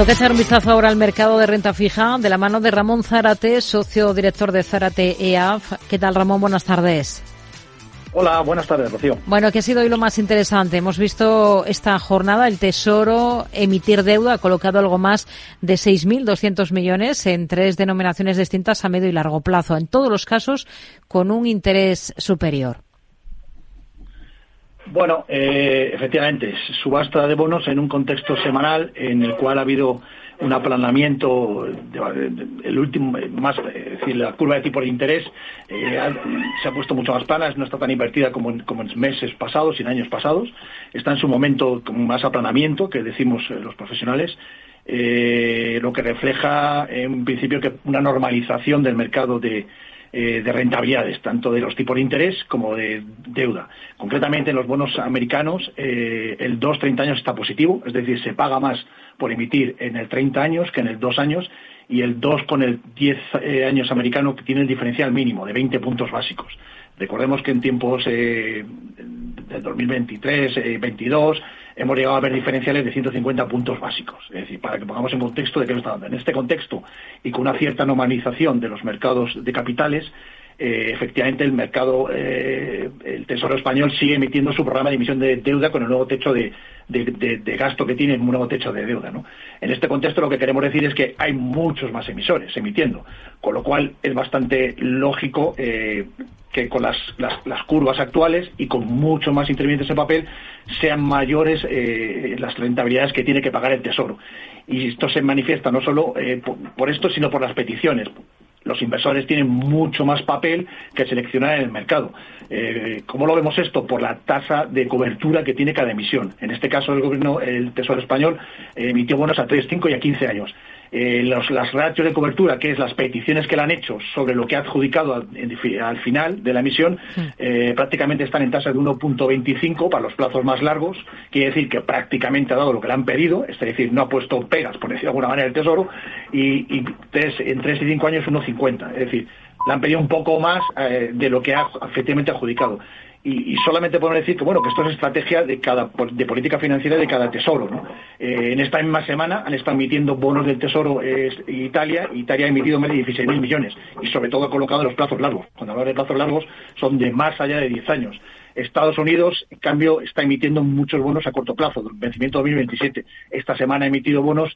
Toca echar un vistazo ahora al mercado de renta fija de la mano de Ramón Zárate, socio director de Zárate EAF. ¿Qué tal, Ramón? Buenas tardes. Hola, buenas tardes, Rocío. Bueno, ¿qué ha sido hoy lo más interesante? Hemos visto esta jornada, el Tesoro emitir deuda, ha colocado algo más de 6.200 millones en tres denominaciones distintas a medio y largo plazo, en todos los casos con un interés superior. Bueno, eh, efectivamente, subasta de bonos en un contexto semanal en el cual ha habido un aplanamiento, el último, más, es decir, la curva de tipo de interés eh, se ha puesto mucho más plana, no está tan invertida como en, como en meses pasados y en años pasados, está en su momento con más aplanamiento, que decimos eh, los profesionales, eh, lo que refleja en principio que una normalización del mercado de, eh, de rentabilidades, tanto de los tipos de interés como de deuda. Concretamente, en los bonos americanos, eh, el 2-30 años está positivo, es decir, se paga más por emitir en el 30 años que en el 2 años, y el 2 con el 10 eh, años americano tiene el diferencial mínimo de 20 puntos básicos. Recordemos que en tiempos eh, del 2023, eh, 22, hemos llegado a ver diferenciales de 150 puntos básicos. Es decir, para que pongamos en contexto de qué nos está dando. En este contexto y con una cierta normalización de los mercados de capitales, eh, efectivamente el mercado, eh, el Tesoro español sigue emitiendo su programa de emisión de deuda con el nuevo techo de, de, gasto que tiene, un nuevo techo de deuda. ¿no? En este contexto lo que queremos decir es que hay muchos más emisores emitiendo, con lo cual es bastante lógico eh, que con las, las, curvas actuales y con mucho más intervinientes en papel sean mayores eh, las rentabilidades que tiene que pagar el Tesoro. Y esto se manifiesta no solo eh, por esto, sino por las peticiones los inversores tienen mucho más papel que seleccionar en el mercado. Eh, ¿Cómo lo vemos esto? Por la tasa de cobertura que tiene cada emisión. En este caso, el gobierno, el Tesoro español, eh, emitió bonos a 3, 5 y a 15 años eh, los, las ratios de cobertura, que es las peticiones que le han hecho sobre lo que ha adjudicado al, final de la emisión, sí. eh, prácticamente están en tasa de 1.25 para los plazos más largos, quiere decir que prácticamente ha dado lo que le han pedido, es decir, no ha puesto pegas, por decir de alguna manera, el Tesoro, y, y tres, en 3 y 5 años 1.50, es decir, le han pedido un poco más eh, de lo que ha efectivamente adjudicado y, solamente podemos decir que bueno que esto es estrategia de cada de política financiera de cada tesoro ¿no? eh, en esta misma semana han estado emitiendo bonos del tesoro Italia Italia ha emitido más de 16.000 millones y sobre todo ha colocado los plazos largos cuando hablamos de plazos largos son de más allá de 10 años Estados Unidos, en cambio, está emitiendo muchos bonos a corto plazo, vencimiento 2027. Esta semana ha emitido bonos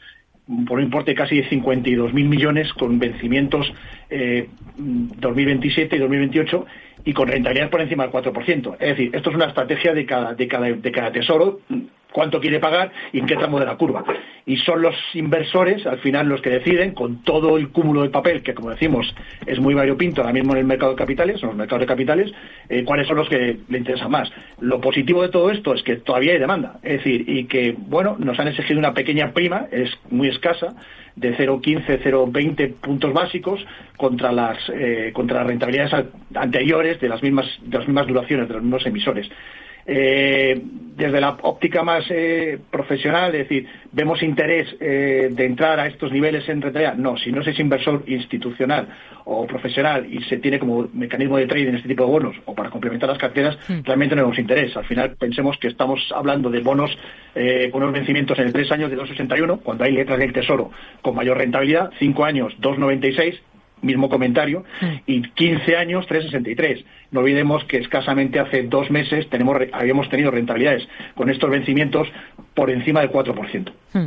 por un importe de casi de 52.000 millones con vencimientos eh, 2027 y 2028 y con rentabilidad por encima del 4%. Es decir, esto es una estrategia de cada, de cada, de cada tesoro, cuánto quiere pagar y en qué tramo de la curva. Y son los inversores, al final, los que deciden, con todo el cúmulo de papel, que como decimos es muy variopinto ahora mismo en el mercado de capitales, en los mercados de capitales, eh, cuáles son los que le interesan más. Lo positivo de todo esto es que todavía hay demanda, es decir, y que, bueno, nos han exigido una pequeña prima, es muy escasa, de 0,15, 0,20 puntos básicos contra las, eh, contra las rentabilidades anteriores de las mismas, de las mismas duraciones, de los mismos emisores. Eh, desde la óptica más eh, profesional, es decir, ¿vemos interés eh, de entrar a estos niveles en rentabilidad? No, si no se es inversor institucional o profesional y se tiene como mecanismo de trading este tipo de bonos o para complementar las carteras, sí. realmente no vemos interés. Al final pensemos que estamos hablando de bonos eh, con unos vencimientos en tres años de 2,61, cuando hay letras del Tesoro con mayor rentabilidad, cinco años 2,96, mismo comentario, y 15 años 363. No olvidemos que escasamente hace dos meses tenemos, habíamos tenido rentabilidades con estos vencimientos por encima del 4%. Hmm.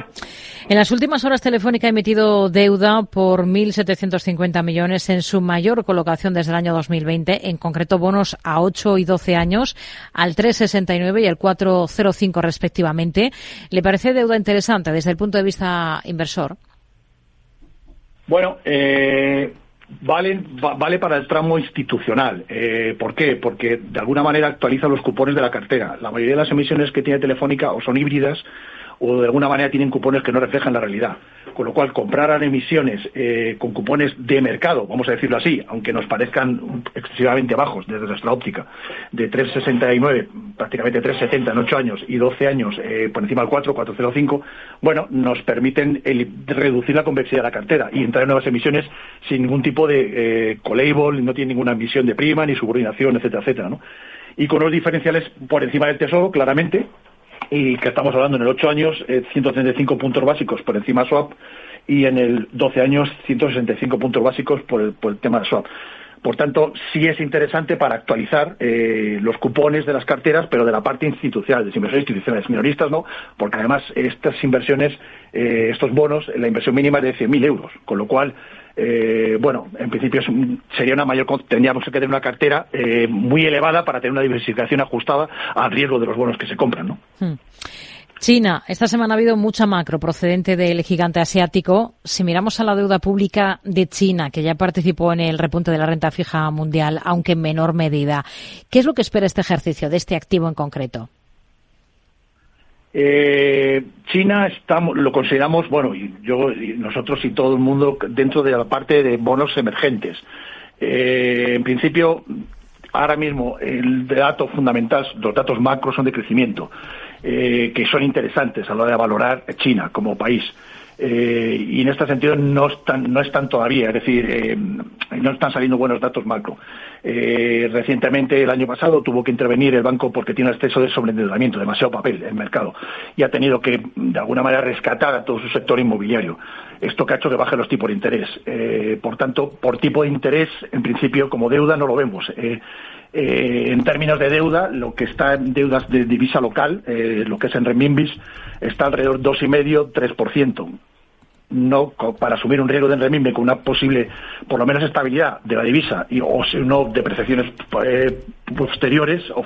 En las últimas horas Telefónica ha emitido deuda por 1.750 millones en su mayor colocación desde el año 2020, en concreto bonos a 8 y 12 años, al 3,69 y al 4,05 respectivamente. ¿Le parece deuda interesante desde el punto de vista inversor? Bueno, eh, vale, va, vale para el tramo institucional. Eh, ¿Por qué? Porque de alguna manera actualiza los cupones de la cartera. La mayoría de las emisiones que tiene Telefónica o son híbridas o de alguna manera tienen cupones que no reflejan la realidad. Con lo cual, comprar emisiones eh, con cupones de mercado, vamos a decirlo así, aunque nos parezcan excesivamente bajos desde nuestra óptica, de 3,69, prácticamente 3,70 en 8 años y 12 años eh, por encima del 4, 4,05, bueno, nos permiten el, reducir la convexidad de la cartera y entrar en nuevas emisiones sin ningún tipo de eh, colabel, no tiene ninguna emisión de prima, ni subordinación, etcétera, etcétera, ¿no? Y con los diferenciales por encima del tesoro, claramente, y que estamos hablando en el 8 años, 135 puntos básicos por encima swap y en el 12 años 165 puntos básicos por el, por el tema de swap. Por tanto, sí es interesante para actualizar eh, los cupones de las carteras, pero de la parte institucional, de inversores institucionales, minoristas no, porque además estas inversiones, eh, estos bonos, la inversión mínima es de 100.000 euros, con lo cual, eh, bueno, en principio sería una mayor, tendríamos que tener una cartera muy elevada para tener una diversificación ajustada al riesgo de los bonos que se compran, ¿no? Hmm. China, esta semana ha habido mucha macro procedente del gigante asiático. Si miramos a la deuda pública de China, que ya participó en el repunte de la renta fija mundial, aunque en menor medida, ¿qué es lo que espera este ejercicio de este activo en concreto? Eh, China estamos, lo consideramos, bueno, yo, nosotros y todo el mundo dentro de la parte de bonos emergentes. Eh, en principio, ahora mismo el dato fundamental, los datos macros son de crecimiento. Eh, que son interesantes a la hora de valorar China como país. Eh, y en este sentido no están, no están todavía, es decir, eh, no están saliendo buenos datos macro. recientemente, el año pasado, tuvo que intervenir el banco porque tiene exceso de sobreendeudamiento, demasiado papel en el mercado, y ha tenido que, de alguna manera, rescatar a todo su sector inmobiliario. Esto que ha hecho que baje los tipos de interés. por tanto, por tipo de interés, en principio, como deuda, no lo vemos. Eh, en términos de deuda, lo que está en deudas de divisa local, eh, lo que es en renminbis, está alrededor de 2,5-3%. No para asumir un riesgo de renminbi con una posible, por lo menos, estabilidad de la divisa y, o no de percepciones eh, posteriores o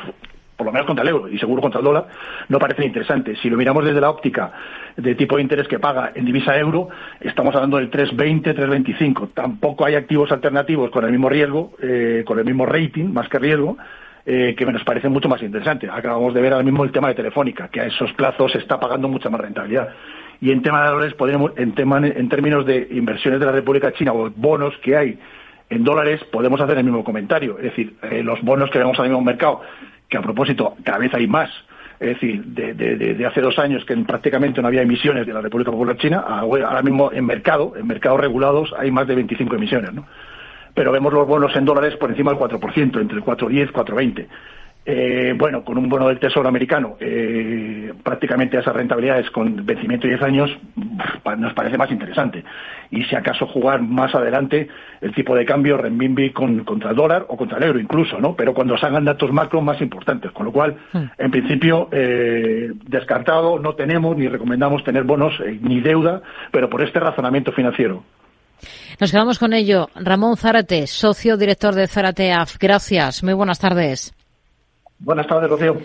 por lo menos contra el euro y seguro contra el dólar, no parecen interesantes. Si lo miramos desde la óptica de tipo de interés que paga en divisa euro, estamos hablando del 3,20, 3,25. Tampoco hay activos alternativos con el mismo riesgo, eh, con el mismo rating, más que riesgo, eh, que nos parece mucho más interesante. Acabamos de ver ahora mismo el tema de Telefónica, que a esos plazos está pagando mucha más rentabilidad. Y en tema de dólares, tema, en términos de inversiones de la República China o bonos que hay en dólares, podemos hacer el mismo comentario. Es decir, eh, los bonos que vemos ahora mismo en el mercado que a propósito cada vez hay más. Es decir, de, hace dos años que prácticamente no había emisiones de la República Popular China, ahora mismo en mercado, en mercados regulados, hay más de 25 emisiones, ¿no? Pero vemos los bonos en dólares por encima del 4%, entre el 4,10 y 4,20. Eh, bueno, con un bono del Tesoro americano, eh, prácticamente esas rentabilidades con vencimiento de 10 años nos parece más interesante. Y si acaso jugar más adelante el tipo de cambio renminbi contra el dólar o contra el euro incluso, ¿no? Pero cuando salgan datos macro más importantes. Con lo cual, hmm. en principio, eh, descartado, no tenemos ni recomendamos tener bonos ni deuda, pero por este razonamiento financiero. Nos quedamos con ello. Ramón Zárate, socio director de Zárate AF. Gracias. Muy buenas tardes. Buenas tardes, Rocío.